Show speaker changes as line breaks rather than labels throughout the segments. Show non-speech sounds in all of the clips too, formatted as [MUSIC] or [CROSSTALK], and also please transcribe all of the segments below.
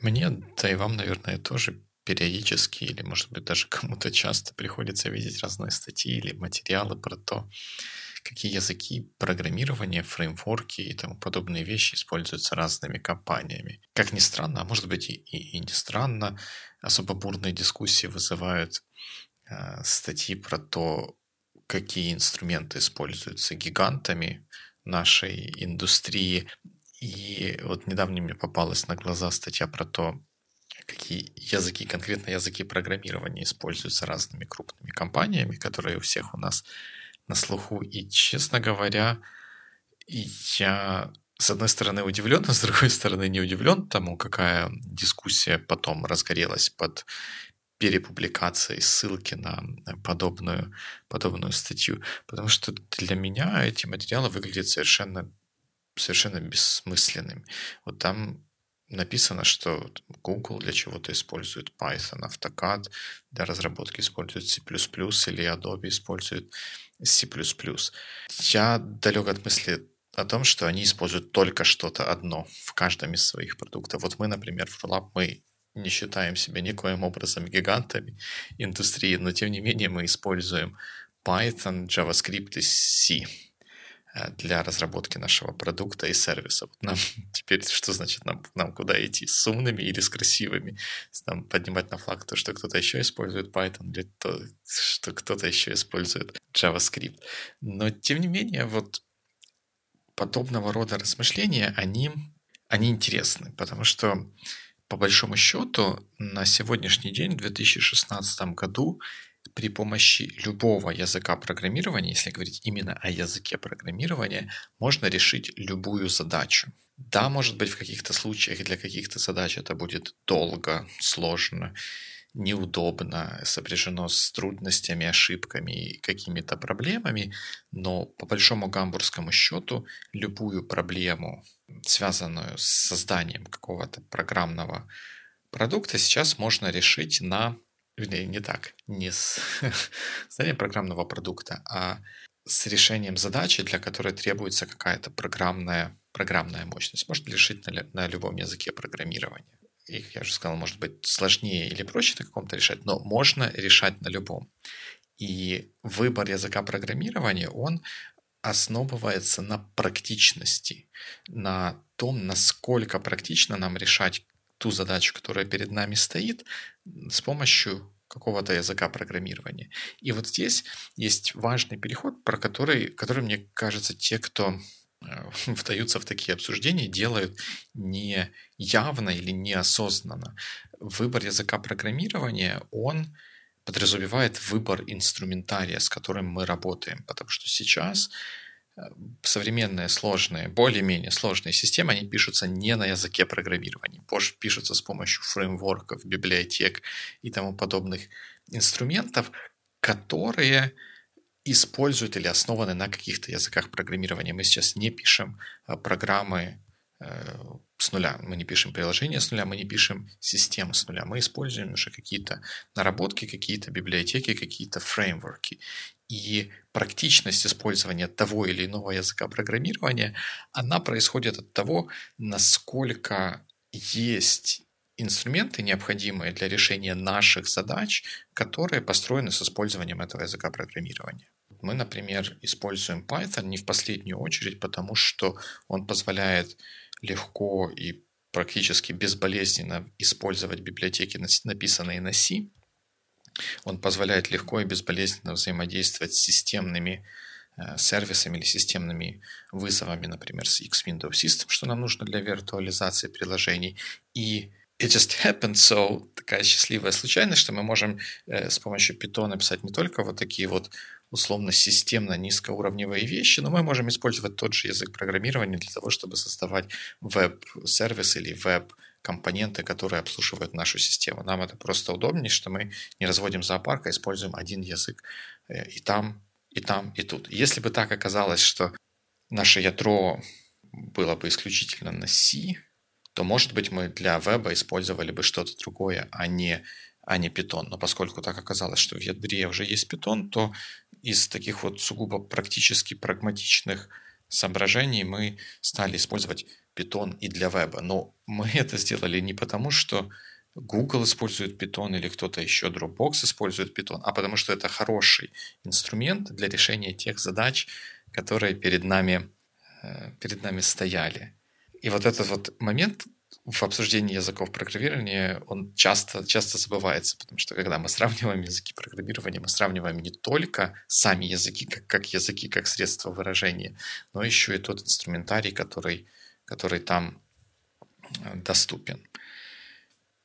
Мне, да и вам, наверное, тоже периодически или, может быть, даже кому-то часто приходится видеть разные статьи или материалы про то, какие языки программирования, фреймворки и тому подобные вещи используются разными компаниями. Как ни странно, а может быть и, и, не странно, особо бурные дискуссии вызывают э, статьи про то, какие инструменты используются гигантами нашей индустрии. И вот недавно мне попалась на глаза статья про то, какие языки, конкретно языки программирования используются разными крупными компаниями, которые у всех у нас на слуху. И, честно говоря, я с одной стороны удивлен, а с другой стороны не удивлен тому, какая дискуссия потом разгорелась под перепубликацией ссылки на подобную, подобную статью. Потому что для меня эти материалы выглядят совершенно, совершенно бессмысленными. Вот там написано, что Google для чего-то использует Python, AutoCAD для разработки использует C++ или Adobe использует C++. Я далек от мысли о том, что они используют только что-то одно в каждом из своих продуктов. Вот мы, например, в Rollup, мы не считаем себя никоим образом гигантами индустрии, но тем не менее мы используем Python, JavaScript и C для разработки нашего продукта и сервиса. Нам [LAUGHS] теперь что значит нам, нам куда идти? С умными или с красивыми? Нам поднимать на флаг то, что кто-то еще использует Python, или то, что кто-то еще использует JavaScript. Но тем не менее, вот подобного рода размышления, они, они интересны, потому что по большому счету на сегодняшний день, в 2016 году, при помощи любого языка программирования, если говорить именно о языке программирования, можно решить любую задачу. Да, может быть, в каких-то случаях для каких-то задач это будет долго, сложно, неудобно, сопряжено с трудностями, ошибками и какими-то проблемами, но по большому гамбургскому счету любую проблему, связанную с созданием какого-то программного продукта, сейчас можно решить на вернее, не так, не с [LAUGHS] созданием программного продукта, а с решением задачи, для которой требуется какая-то программная, программная мощность. Можно решить на, на любом языке программирования. И, я уже сказал, может быть сложнее или проще на каком-то решать, но можно решать на любом. И выбор языка программирования, он основывается на практичности, на том, насколько практично нам решать ту задачу, которая перед нами стоит, с помощью какого-то языка программирования. И вот здесь есть важный переход, про который, который, мне кажется, те, кто э, [LAUGHS] вдаются в такие обсуждения, делают не явно или неосознанно. Выбор языка программирования, он подразумевает выбор инструментария, с которым мы работаем. Потому что сейчас современные сложные, более-менее сложные системы, они пишутся не на языке программирования, пишутся с помощью фреймворков, библиотек и тому подобных инструментов, которые используют или основаны на каких-то языках программирования. Мы сейчас не пишем а, программы э, с нуля, мы не пишем приложения с нуля, мы не пишем системы с нуля. Мы используем уже какие-то наработки, какие-то библиотеки, какие-то фреймворки и практичность использования того или иного языка программирования, она происходит от того, насколько есть инструменты, необходимые для решения наших задач, которые построены с использованием этого языка программирования. Мы, например, используем Python не в последнюю очередь, потому что он позволяет легко и практически безболезненно использовать библиотеки, написанные на C, он позволяет легко и безболезненно взаимодействовать с системными э, сервисами или системными вызовами, например, с X Window System, что нам нужно для виртуализации приложений. И it just happened so, такая счастливая случайность, что мы можем э, с помощью Python писать не только вот такие вот условно системно низкоуровневые вещи, но мы можем использовать тот же язык программирования для того, чтобы создавать веб-сервис или веб компоненты, которые обслуживают нашу систему. Нам это просто удобнее, что мы не разводим зоопарк, а используем один язык э, и там, и там, и тут. Если бы так оказалось, что наше ядро было бы исключительно на C, то, может быть, мы для веба использовали бы что-то другое, а не, а не Python. Но поскольку так оказалось, что в ядре уже есть Python, то из таких вот сугубо практически прагматичных соображений мы стали использовать Python и для веба. Но мы [LAUGHS] это сделали не потому, что Google использует Python или кто-то еще, Dropbox использует Python, а потому что это хороший инструмент для решения тех задач, которые перед нами, э, перед нами стояли. И вот этот вот момент в обсуждении языков программирования, он часто, часто забывается, потому что когда мы сравниваем языки программирования, мы сравниваем не только сами языки, как, как языки, как средство выражения, но еще и тот инструментарий, который, который там э, доступен.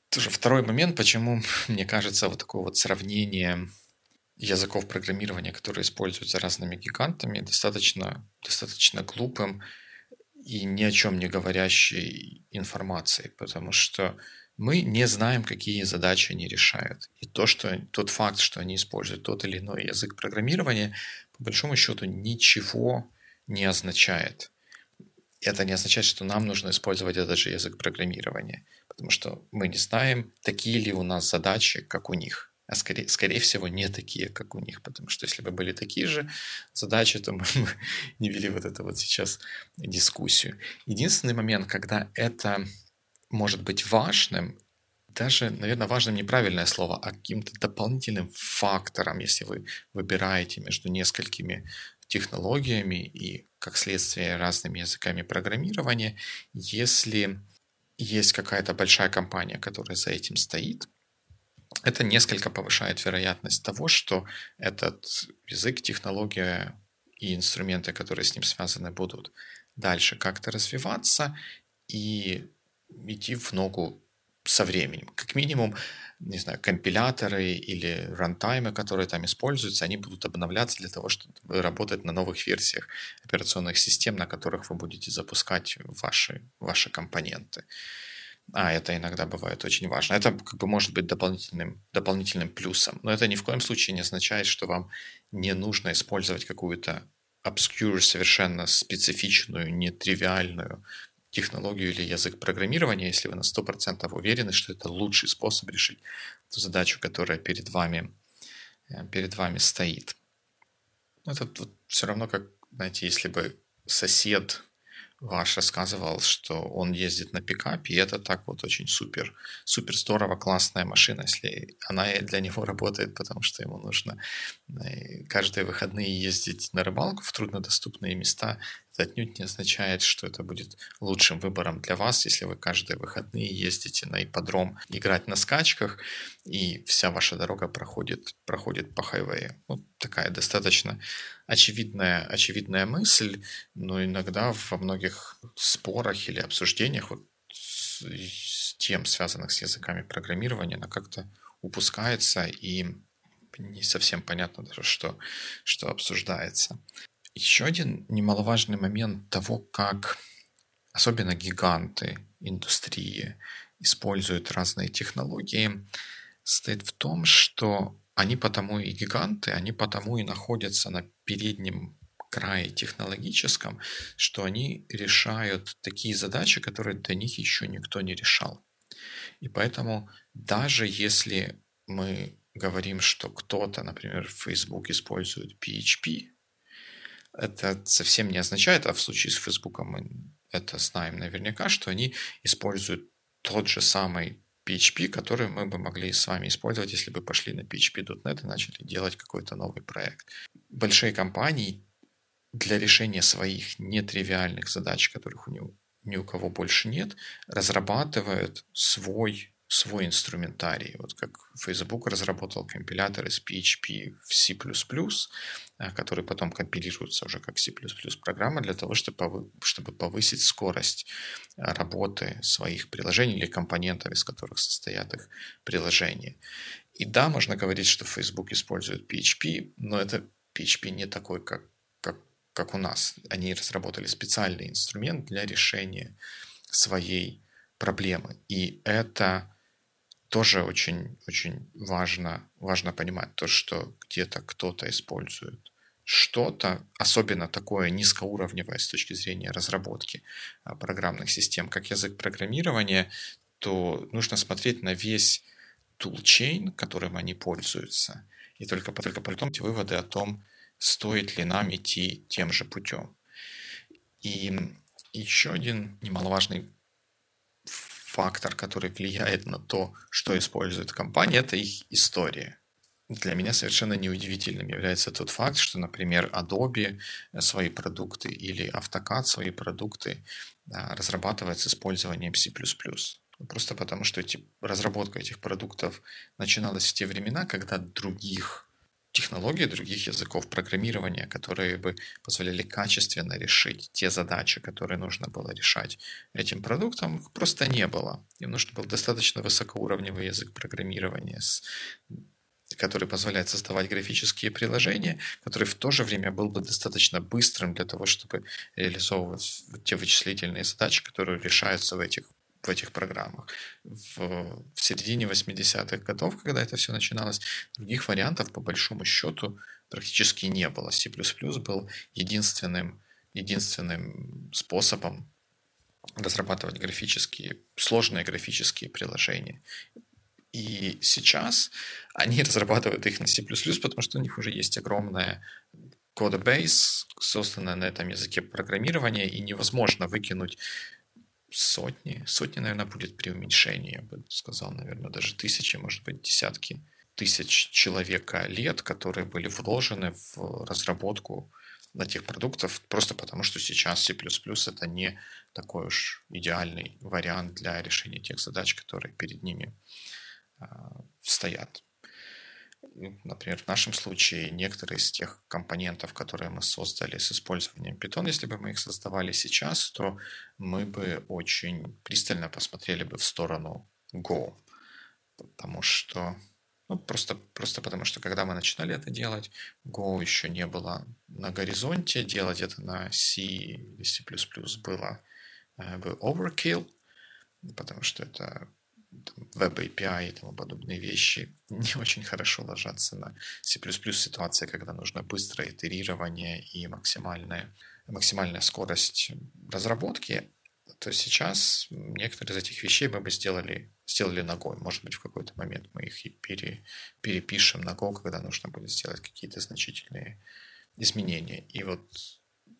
Тоже второй момент, почему, [LAUGHS] мне кажется, вот такое вот сравнение языков программирования, которые используются разными гигантами, достаточно, достаточно глупым и ни о чем не говорящей информацией, потому что мы не знаем, какие задачи они решают. И то, что, тот факт, что они используют тот или иной язык программирования, по большому счету ничего не означает. Это не означает, что нам нужно использовать этот же язык программирования, потому что мы не знаем, такие ли у нас задачи, как у них а скорее, скорее всего не такие, как у них, потому что если бы были такие же задачи, то [LAUGHS] мы бы не вели вот это вот сейчас дискуссию. Единственный момент, когда это может быть важным, даже, наверное, важным неправильное слово, а каким-то дополнительным фактором, если вы выбираете между несколькими технологиями и, как следствие, разными языками программирования, если есть какая-то большая компания, которая за этим стоит, это несколько повышает вероятность того, что этот язык, технология и инструменты, которые с ним связаны, будут дальше как-то развиваться и идти в ногу со временем. Как минимум, не знаю, компиляторы или рантаймы, которые там используются, они будут обновляться для того, чтобы работать на новых версиях операционных систем, на которых вы будете запускать ваши, ваши компоненты. А, это иногда бывает очень важно. Это как бы может быть дополнительным, дополнительным плюсом. Но это ни в коем случае не означает, что вам не нужно использовать какую-то obscure, совершенно специфичную, нетривиальную технологию или язык программирования, если вы на 100% уверены, что это лучший способ решить ту задачу, которая перед вами, э, перед вами стоит. Это вот все равно, как, знаете, если бы сосед ваш рассказывал, что он ездит на пикапе, и это так вот очень супер, супер здорово, классная машина, если она для него работает, потому что ему нужно э, каждые выходные ездить на рыбалку в труднодоступные места, это отнюдь не означает, что это будет лучшим выбором для вас, если вы каждые выходные ездите на ипподром играть на скачках, и вся ваша дорога проходит, проходит по хайвее. Вот такая достаточно очевидная, очевидная мысль, но иногда во многих спорах или обсуждениях вот с, с тем, связанных с языками программирования, она как-то упускается и не совсем понятно даже, что, что обсуждается. Еще один немаловажный момент того, как особенно гиганты индустрии используют разные технологии, стоит в том, что они потому и гиганты, они потому и находятся на переднем крае технологическом, что они решают такие задачи, которые до них еще никто не решал. И поэтому даже если мы говорим, что кто-то, например, Facebook использует PHP, это совсем не означает, а в случае с Facebook мы это знаем наверняка, что они используют тот же самый PHP, который мы бы могли с вами использовать, если бы пошли на PHP.NET и начали делать какой-то новый проект. Большие компании для решения своих нетривиальных задач, которых у него ни у кого больше нет, разрабатывают свой свой инструментарий. Вот как Facebook разработал компилятор из PHP в C++, э, который потом компилируется уже как C++ программа для того, чтобы, повысить скорость э, работы своих приложений или компонентов, из которых состоят их приложения. И да, можно говорить, что Facebook использует PHP, но это PHP не такой, как, как, как у нас. Они разработали специальный инструмент для решения своей проблемы. И это тоже очень, очень важно, важно понимать то, что где-то кто-то использует что-то, особенно такое низкоуровневое с точки зрения разработки а, программных систем, как язык программирования, то нужно смотреть на весь toolchain, которым они пользуются, и только, только потом делать выводы о том, стоит ли нам идти тем же путем. И Еще один немаловажный фактор, который влияет на то, что использует компания, это их история. Для меня совершенно неудивительным является тот факт, что, например, Adobe свои продукты или AutoCAD свои продукты разрабатывает с использованием C++. Просто потому, что эти, разработка этих продуктов начиналась в те времена, когда других технологий, других языков программирования, которые бы позволяли качественно решить те задачи, которые нужно было решать этим продуктом, просто не было. Им нужен был достаточно высокоуровневый язык программирования, который позволяет создавать графические приложения, который в то же время был бы достаточно быстрым для того, чтобы реализовывать те вычислительные задачи, которые решаются в этих в этих программах. В, в середине 80-х годов, когда это все начиналось, других вариантов по большому счету практически не было. C++ был единственным, единственным способом разрабатывать графические, сложные графические приложения. И сейчас они [LAUGHS] разрабатывают их на C++, потому что у них уже есть огромная кодебейс, созданная на этом языке программирования, и невозможно выкинуть сотни, сотни, наверное, будет при уменьшении, я бы сказал, наверное, даже тысячи, может быть, десятки тысяч человека лет, которые были вложены в разработку этих продуктов, просто потому что сейчас C++ это не такой уж идеальный вариант для решения тех задач, которые перед ними э, стоят например, в нашем случае некоторые из тех компонентов, которые мы создали с использованием Python, если бы мы их создавали сейчас, то мы бы очень пристально посмотрели бы в сторону Go. Потому что ну, просто, просто потому что когда мы начинали это делать, Go еще не было на горизонте, делать это на C или C++ было э, бы overkill, потому что это веб API и тому подобные вещи не очень хорошо ложатся на C++ ситуация, когда нужно быстрое итерирование и максимальная, максимальная скорость разработки, то сейчас некоторые из этих вещей мы бы сделали, сделали ногой. Может быть, в какой-то момент мы их и пере, перепишем Go, когда нужно будет сделать какие-то значительные изменения. И вот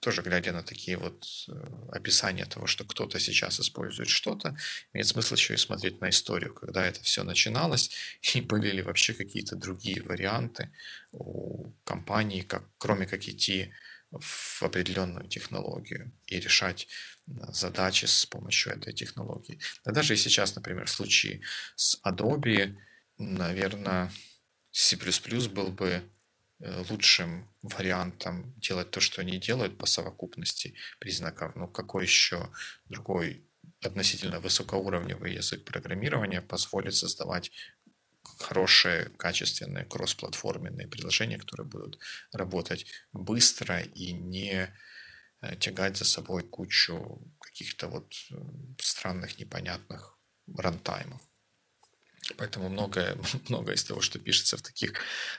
тоже глядя на такие вот э, описания того, что кто-то сейчас использует что-то, имеет смысл еще и смотреть на историю, когда это все начиналось, [LAUGHS] и были ли вообще какие-то другие варианты у компании, как, кроме как идти в определенную технологию и решать э, задачи с помощью этой технологии. Да даже и сейчас, например, в случае с Adobe, наверное, C++ был бы лучшим вариантом делать то, что они делают по совокупности признаков. Ну, какой еще другой относительно высокоуровневый язык программирования позволит создавать хорошие, качественные кроссплатформенные приложения, которые будут работать быстро и не э, тягать за собой кучу каких-то вот э, странных, непонятных рантаймов. Поэтому многое, [LAUGHS] многое из того, что пишется в таких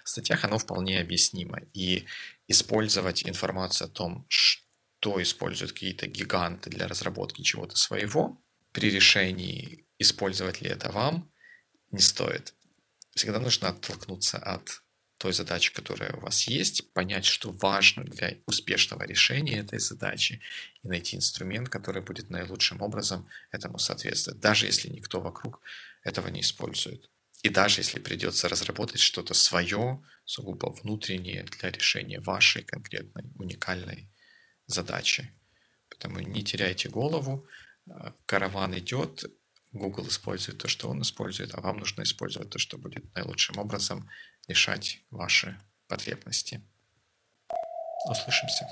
статьях, оно вполне объяснимо. И использовать информацию о том, что используют какие-то гиганты для разработки чего-то своего, при решении, использовать ли это вам, не стоит. Всегда нужно оттолкнуться от той задачи, которая у вас есть, понять, что важно для успешного решения этой задачи и найти инструмент, который будет наилучшим образом этому соответствовать, даже если никто вокруг этого не использует. И даже если придется разработать что-то свое, сугубо внутреннее для решения вашей конкретной уникальной задачи. Поэтому не теряйте голову, караван идет, Google использует то, что он использует, а вам нужно использовать то, что будет наилучшим образом решать ваши потребности. Услышимся.